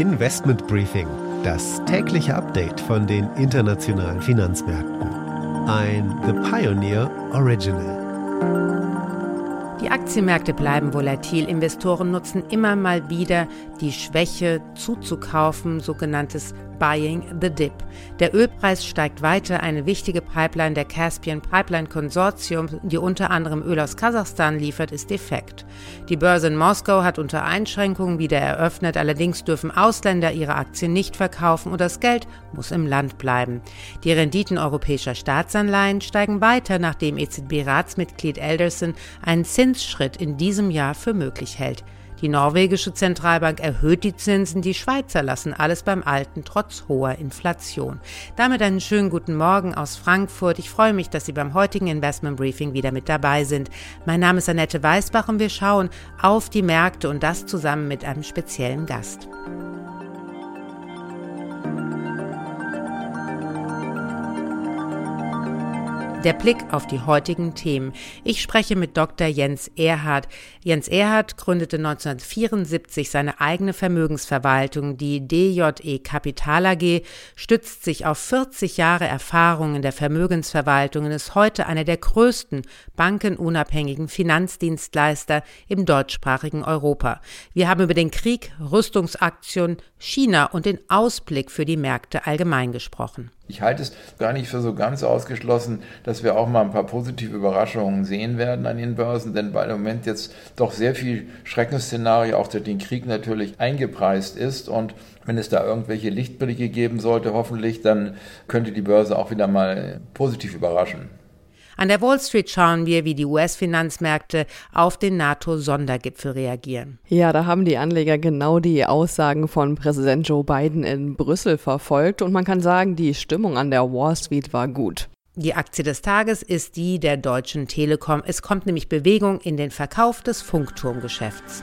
Investment Briefing, das tägliche Update von den internationalen Finanzmärkten. Ein The Pioneer Original. Die Aktienmärkte bleiben volatil. Investoren nutzen immer mal wieder die Schwäche zuzukaufen, sogenanntes Buying the Dip. Der Ölpreis steigt weiter. Eine wichtige Pipeline der Caspian Pipeline Consortium, die unter anderem Öl aus Kasachstan liefert, ist defekt. Die Börse in Moskau hat unter Einschränkungen wieder eröffnet. Allerdings dürfen Ausländer ihre Aktien nicht verkaufen und das Geld muss im Land bleiben. Die Renditen europäischer Staatsanleihen steigen weiter, nachdem EZB-Ratsmitglied Elderson einen Zinsschritt in diesem Jahr für möglich hält. Die norwegische Zentralbank erhöht die Zinsen, die Schweizer lassen alles beim Alten trotz hoher Inflation. Damit einen schönen guten Morgen aus Frankfurt. Ich freue mich, dass Sie beim heutigen Investment Briefing wieder mit dabei sind. Mein Name ist Annette Weißbach und wir schauen auf die Märkte und das zusammen mit einem speziellen Gast. Der Blick auf die heutigen Themen. Ich spreche mit Dr. Jens Erhard. Jens Erhard gründete 1974 seine eigene Vermögensverwaltung, die DJE Kapital AG, stützt sich auf 40 Jahre Erfahrung in der Vermögensverwaltung und ist heute einer der größten bankenunabhängigen Finanzdienstleister im deutschsprachigen Europa. Wir haben über den Krieg, Rüstungsaktionen, China und den Ausblick für die Märkte allgemein gesprochen. Ich halte es gar nicht für so ganz ausgeschlossen, dass wir auch mal ein paar positive Überraschungen sehen werden an den Börsen, denn weil im Moment jetzt doch sehr viel Schreckensszenario auch durch den Krieg natürlich eingepreist ist und wenn es da irgendwelche Lichtblicke geben sollte, hoffentlich, dann könnte die Börse auch wieder mal positiv überraschen. An der Wall Street schauen wir, wie die US-Finanzmärkte auf den NATO-Sondergipfel reagieren. Ja, da haben die Anleger genau die Aussagen von Präsident Joe Biden in Brüssel verfolgt und man kann sagen, die Stimmung an der Wall Street war gut. Die Aktie des Tages ist die der Deutschen Telekom. Es kommt nämlich Bewegung in den Verkauf des Funkturmgeschäfts.